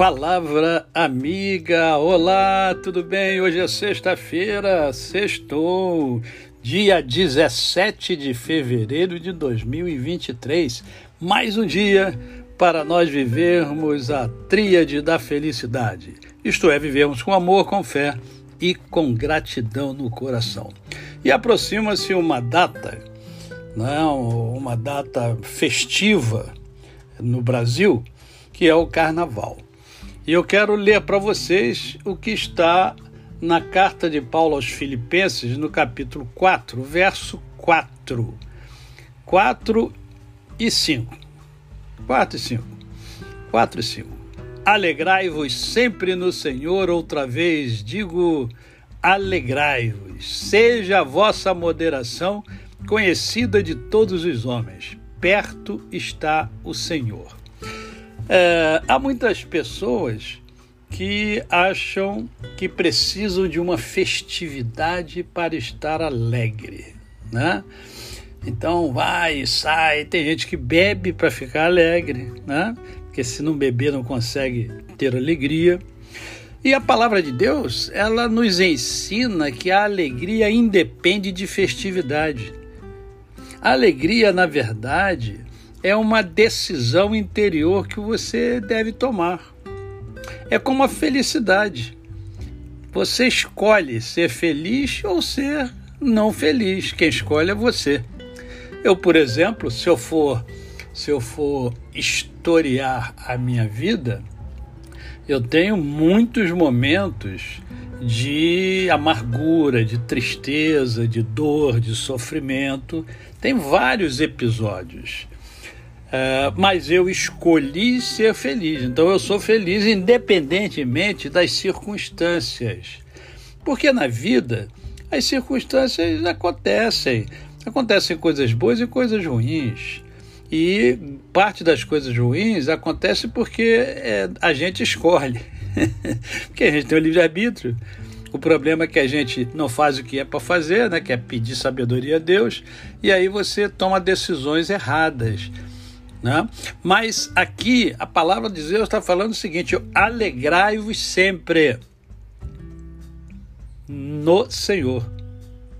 Palavra amiga, olá, tudo bem? Hoje é sexta-feira, sextou, dia 17 de fevereiro de 2023. Mais um dia para nós vivermos a tríade da felicidade, isto é, vivermos com amor, com fé e com gratidão no coração. E aproxima-se uma data, não, uma data festiva no Brasil, que é o Carnaval. E eu quero ler para vocês o que está na carta de Paulo aos Filipenses, no capítulo 4, verso 4. 4 e 5. 4 e 5. 4 e 5. Alegrai-vos sempre no Senhor, outra vez digo, alegrai-vos. Seja a vossa moderação conhecida de todos os homens. Perto está o Senhor. É, há muitas pessoas que acham que precisam de uma festividade para estar alegre, né? Então vai, sai, tem gente que bebe para ficar alegre, né? Porque se não beber não consegue ter alegria. E a palavra de Deus, ela nos ensina que a alegria independe de festividade. A alegria, na verdade, é uma decisão interior que você deve tomar. É como a felicidade. Você escolhe ser feliz ou ser não feliz. Quem escolhe é você. Eu, por exemplo, se eu for se eu for historiar a minha vida, eu tenho muitos momentos de amargura, de tristeza, de dor, de sofrimento. Tem vários episódios. Uh, mas eu escolhi ser feliz. Então eu sou feliz independentemente das circunstâncias. Porque na vida as circunstâncias acontecem. Acontecem coisas boas e coisas ruins. E parte das coisas ruins acontece porque é, a gente escolhe. porque a gente tem o livre-arbítrio. O problema é que a gente não faz o que é para fazer, né? que é pedir sabedoria a Deus, e aí você toma decisões erradas. Né? Mas aqui a palavra de Deus está falando o seguinte: alegrai-vos sempre no Senhor.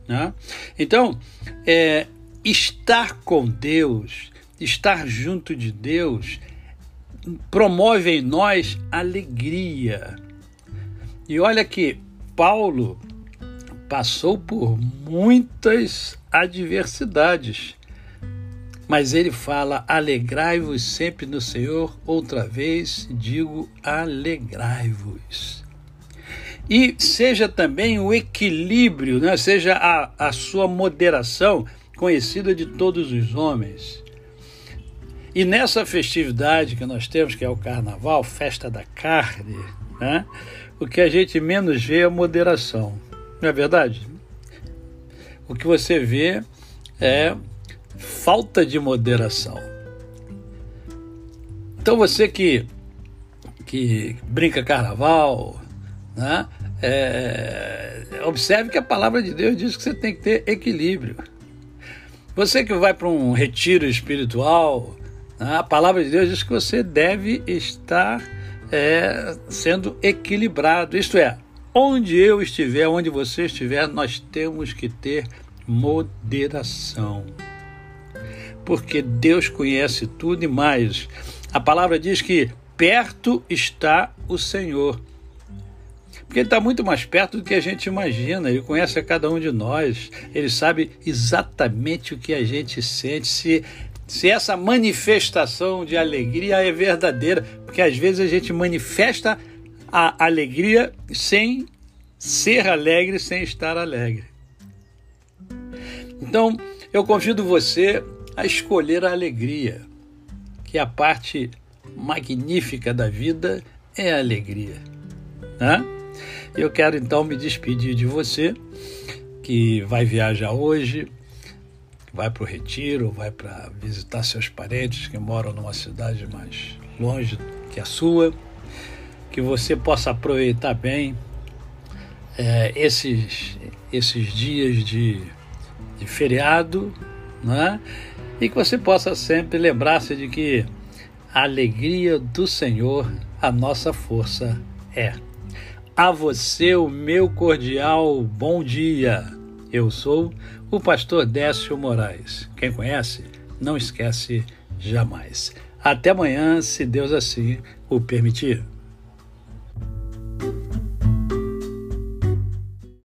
Né? Então, é, estar com Deus, estar junto de Deus, promove em nós alegria. E olha que Paulo passou por muitas adversidades mas ele fala: alegrai-vos sempre no Senhor, outra vez digo: alegrai-vos. E seja também o equilíbrio, né? seja a, a sua moderação conhecida de todos os homens. E nessa festividade que nós temos, que é o carnaval, festa da carne, né? o que a gente menos vê é a moderação. Não é verdade? O que você vê é falta de moderação. Então você que, que brinca carnaval, né? É, observe que a palavra de Deus diz que você tem que ter equilíbrio. Você que vai para um retiro espiritual, né? a palavra de Deus diz que você deve estar é, sendo equilibrado. Isto é, onde eu estiver, onde você estiver, nós temos que ter moderação porque Deus conhece tudo e mais. A palavra diz que perto está o Senhor. Porque Ele está muito mais perto do que a gente imagina, Ele conhece a cada um de nós, Ele sabe exatamente o que a gente sente, se, se essa manifestação de alegria é verdadeira, porque às vezes a gente manifesta a alegria sem ser alegre, sem estar alegre. Então, eu convido você a escolher a alegria, que a parte magnífica da vida é a alegria. Né? Eu quero então me despedir de você que vai viajar hoje, vai para o retiro, vai para visitar seus parentes que moram numa cidade mais longe que a sua, que você possa aproveitar bem é, esses, esses dias de, de feriado, né? E que você possa sempre lembrar-se de que a alegria do Senhor, a nossa força é. A você o meu cordial bom dia. Eu sou o pastor Décio Moraes. Quem conhece, não esquece jamais. Até amanhã, se Deus assim o permitir.